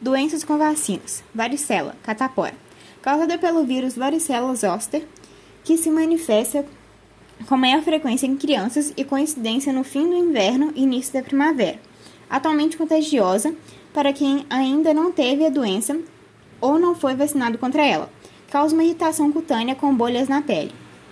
Doenças com vacinas. Varicela, catapora. Causada pelo vírus varicela zoster, que se manifesta com maior frequência em crianças e coincidência no fim do inverno e início da primavera. Atualmente contagiosa para quem ainda não teve a doença ou não foi vacinado contra ela. Causa uma irritação cutânea com bolhas na pele.